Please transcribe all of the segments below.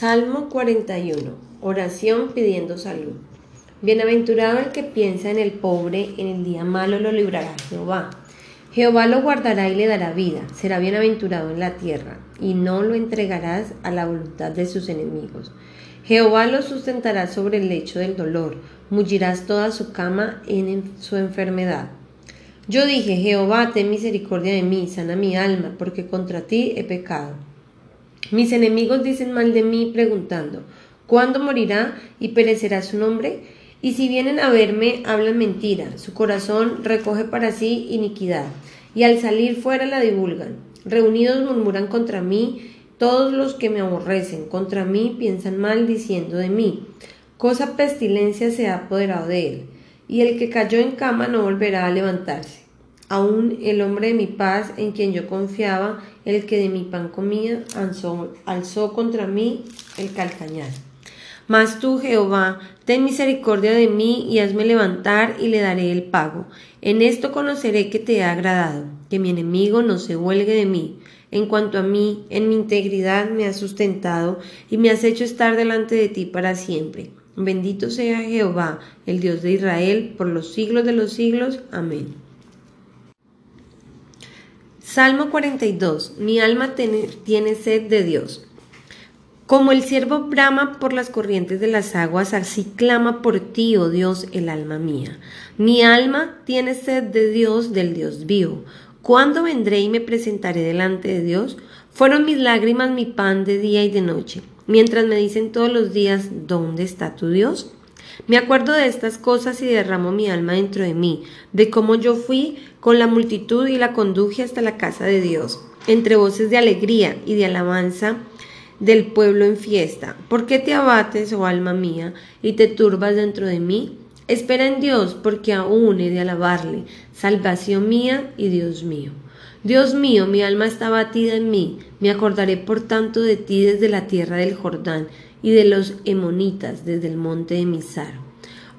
Salmo 41. Oración pidiendo salud. Bienaventurado el que piensa en el pobre, en el día malo lo librará Jehová. Jehová lo guardará y le dará vida, será bienaventurado en la tierra, y no lo entregarás a la voluntad de sus enemigos. Jehová lo sustentará sobre el lecho del dolor, mullirás toda su cama en su enfermedad. Yo dije, Jehová, ten misericordia de mí, sana mi alma, porque contra ti he pecado. Mis enemigos dicen mal de mí preguntando, ¿cuándo morirá y perecerá su nombre? Y si vienen a verme, hablan mentira, su corazón recoge para sí iniquidad, y al salir fuera la divulgan. Reunidos murmuran contra mí, todos los que me aborrecen, contra mí piensan mal diciendo de mí. Cosa pestilencia se ha apoderado de él, y el que cayó en cama no volverá a levantarse. Aún el hombre de mi paz, en quien yo confiaba, el que de mi pan comía, alzó, alzó contra mí el calcañar. Mas tú, Jehová, ten misericordia de mí y hazme levantar y le daré el pago. En esto conoceré que te he agradado, que mi enemigo no se huelgue de mí. En cuanto a mí, en mi integridad me has sustentado y me has hecho estar delante de ti para siempre. Bendito sea Jehová, el Dios de Israel, por los siglos de los siglos. Amén. Salmo 42. Mi alma tiene, sed de Dios. Como el siervo brama por las corrientes de las aguas, así clama por ti, oh Dios, el alma mía. Mi alma tiene sed de Dios, del Dios vivo. ¿Cuándo vendré y me presentaré delante de Dios? Fueron mis lágrimas mi pan de día y de noche, mientras me dicen todos los días, ¿dónde está tu Dios? Me acuerdo de estas cosas y derramo mi alma dentro de mí, de cómo yo fui con la multitud y la conduje hasta la casa de Dios, entre voces de alegría y de alabanza del pueblo en fiesta. ¿Por qué te abates, oh alma mía, y te turbas dentro de mí? Espera en Dios, porque aún he de alabarle, salvación mía y Dios mío. Dios mío, mi alma está batida en mí, me acordaré por tanto de ti desde la tierra del Jordán y de los emonitas desde el monte de Misar.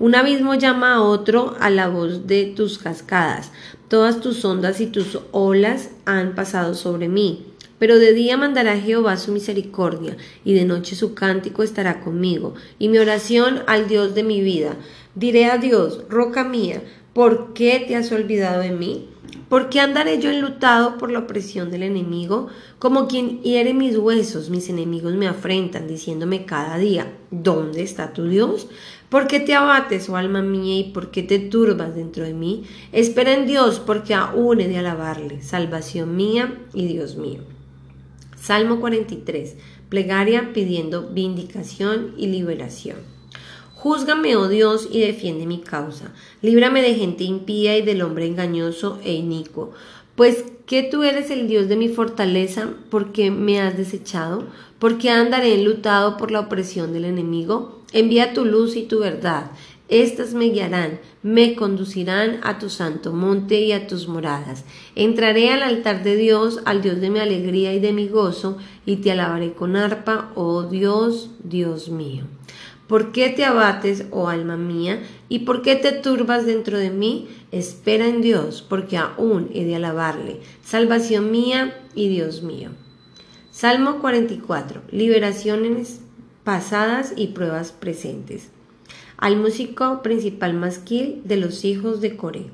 Un abismo llama a otro a la voz de tus cascadas. Todas tus ondas y tus olas han pasado sobre mí. Pero de día mandará Jehová su misericordia, y de noche su cántico estará conmigo, y mi oración al Dios de mi vida. Diré a Dios, roca mía, ¿por qué te has olvidado de mí? ¿Por qué andaré yo enlutado por la opresión del enemigo? Como quien hiere mis huesos, mis enemigos me afrentan, diciéndome cada día, ¿dónde está tu Dios? ¿Por qué te abates, oh alma mía, y por qué te turbas dentro de mí? Espera en Dios, porque aún he de alabarle, salvación mía y Dios mío. Salmo 43, plegaria pidiendo vindicación y liberación. Júzgame, oh Dios, y defiende mi causa. Líbrame de gente impía y del hombre engañoso e inicuo. Pues que tú eres el Dios de mi fortaleza, ¿por qué me has desechado? ¿Por qué andaré enlutado por la opresión del enemigo? Envía tu luz y tu verdad. Estas me guiarán, me conducirán a tu santo monte y a tus moradas. Entraré al altar de Dios, al Dios de mi alegría y de mi gozo, y te alabaré con arpa, oh Dios, Dios mío. ¿Por qué te abates, oh alma mía? ¿Y por qué te turbas dentro de mí? Espera en Dios, porque aún he de alabarle, salvación mía y Dios mío. Salmo 44. Liberaciones pasadas y pruebas presentes. Al músico principal masquil de los hijos de Coré.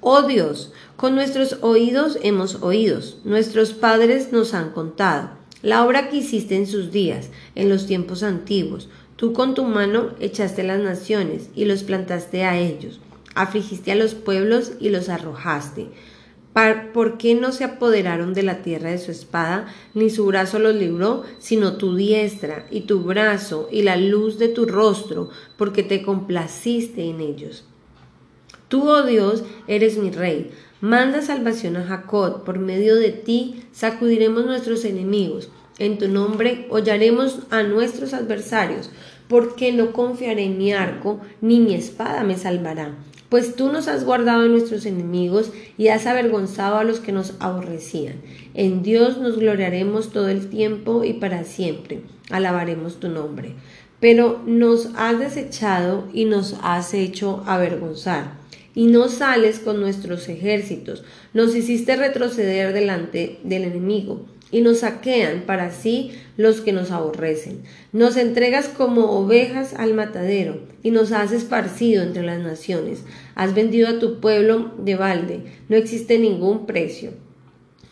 Oh Dios, con nuestros oídos hemos oído, nuestros padres nos han contado, la obra que hiciste en sus días, en los tiempos antiguos, Tú con tu mano echaste las naciones y los plantaste a ellos, afligiste a los pueblos y los arrojaste. ¿Por qué no se apoderaron de la tierra de su espada, ni su brazo los libró, sino tu diestra y tu brazo y la luz de tu rostro, porque te complaciste en ellos? Tú, oh Dios, eres mi rey. Manda salvación a Jacob, por medio de ti sacudiremos nuestros enemigos. En tu nombre hollaremos a nuestros adversarios, porque no confiaré en mi arco, ni mi espada me salvará. Pues tú nos has guardado de nuestros enemigos y has avergonzado a los que nos aborrecían. En Dios nos gloriaremos todo el tiempo y para siempre. Alabaremos tu nombre. Pero nos has desechado y nos has hecho avergonzar. Y no sales con nuestros ejércitos. Nos hiciste retroceder delante del enemigo y nos saquean para sí los que nos aborrecen. Nos entregas como ovejas al matadero y nos has esparcido entre las naciones. Has vendido a tu pueblo de balde, no existe ningún precio.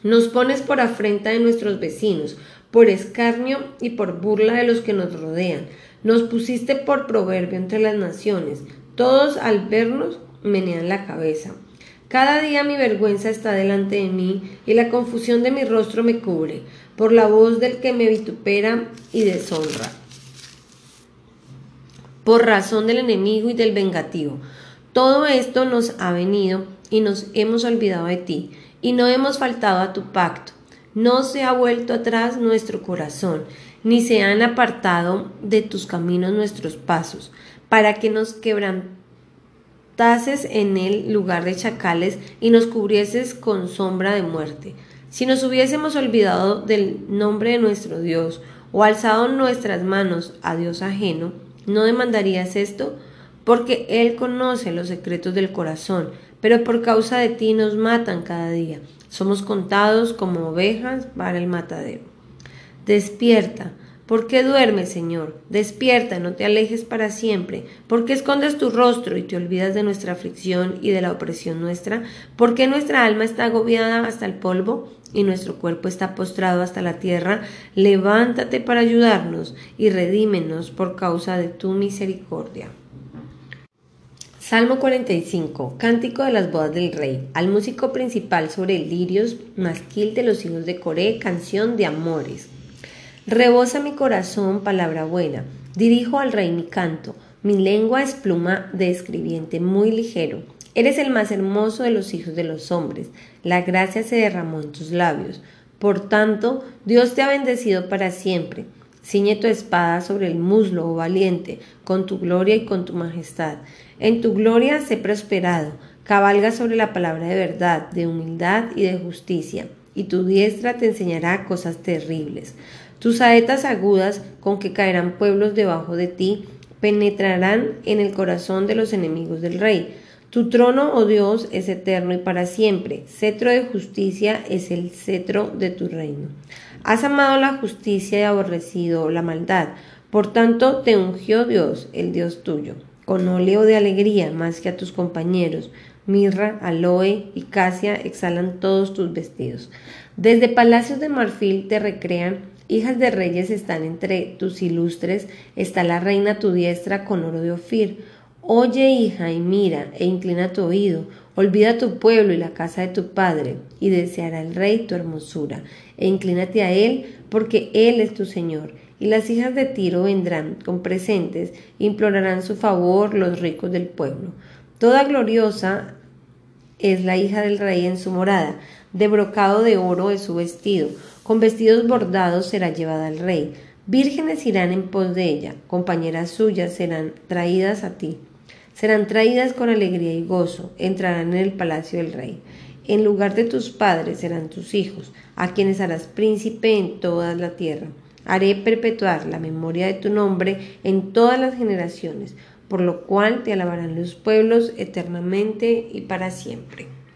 Nos pones por afrenta de nuestros vecinos, por escarnio y por burla de los que nos rodean. Nos pusiste por proverbio entre las naciones. Todos al vernos menean la cabeza. Cada día mi vergüenza está delante de mí y la confusión de mi rostro me cubre, por la voz del que me vitupera y deshonra, por razón del enemigo y del vengativo. Todo esto nos ha venido y nos hemos olvidado de ti, y no hemos faltado a tu pacto. No se ha vuelto atrás nuestro corazón, ni se han apartado de tus caminos nuestros pasos, para que nos quebrantemos en el lugar de chacales y nos cubrieses con sombra de muerte. Si nos hubiésemos olvidado del nombre de nuestro Dios o alzado nuestras manos a Dios ajeno, ¿no demandarías esto? Porque Él conoce los secretos del corazón, pero por causa de ti nos matan cada día. Somos contados como ovejas para el matadero. Despierta, ¿Por qué duermes, Señor? Despierta, no te alejes para siempre. ¿Por qué escondes tu rostro y te olvidas de nuestra aflicción y de la opresión nuestra? ¿Por qué nuestra alma está agobiada hasta el polvo y nuestro cuerpo está postrado hasta la tierra? Levántate para ayudarnos y redímenos por causa de tu misericordia. Salmo 45. Cántico de las bodas del rey. Al músico principal sobre lirios, masquil de los hijos de Coré, canción de amores. Rebosa mi corazón palabra buena, dirijo al rey mi canto, mi lengua es pluma de escribiente muy ligero. Eres el más hermoso de los hijos de los hombres, la gracia se derramó en tus labios. Por tanto, Dios te ha bendecido para siempre. Ciñe tu espada sobre el muslo, oh valiente, con tu gloria y con tu majestad. En tu gloria sé prosperado, cabalga sobre la palabra de verdad, de humildad y de justicia, y tu diestra te enseñará cosas terribles. Tus saetas agudas con que caerán pueblos debajo de ti penetrarán en el corazón de los enemigos del rey. Tu trono, oh Dios, es eterno y para siempre. Cetro de justicia es el cetro de tu reino. Has amado la justicia y aborrecido la maldad. Por tanto, te ungió Dios, el Dios tuyo, con óleo de alegría más que a tus compañeros. Mirra, aloe y casia exhalan todos tus vestidos. Desde palacios de marfil te recrean Hijas de reyes están entre tus ilustres, está la reina tu diestra con oro de Ofir. Oye, hija, y mira, e inclina tu oído, olvida tu pueblo y la casa de tu padre, y deseará el rey tu hermosura, e inclínate a él, porque él es tu Señor. Y las hijas de Tiro vendrán con presentes, implorarán su favor los ricos del pueblo. Toda gloriosa es la hija del rey en su morada, de brocado de oro es su vestido con vestidos bordados será llevada al rey. Vírgenes irán en pos de ella, compañeras suyas serán traídas a ti. Serán traídas con alegría y gozo, entrarán en el palacio del rey. En lugar de tus padres serán tus hijos, a quienes harás príncipe en toda la tierra. Haré perpetuar la memoria de tu nombre en todas las generaciones, por lo cual te alabarán los pueblos eternamente y para siempre.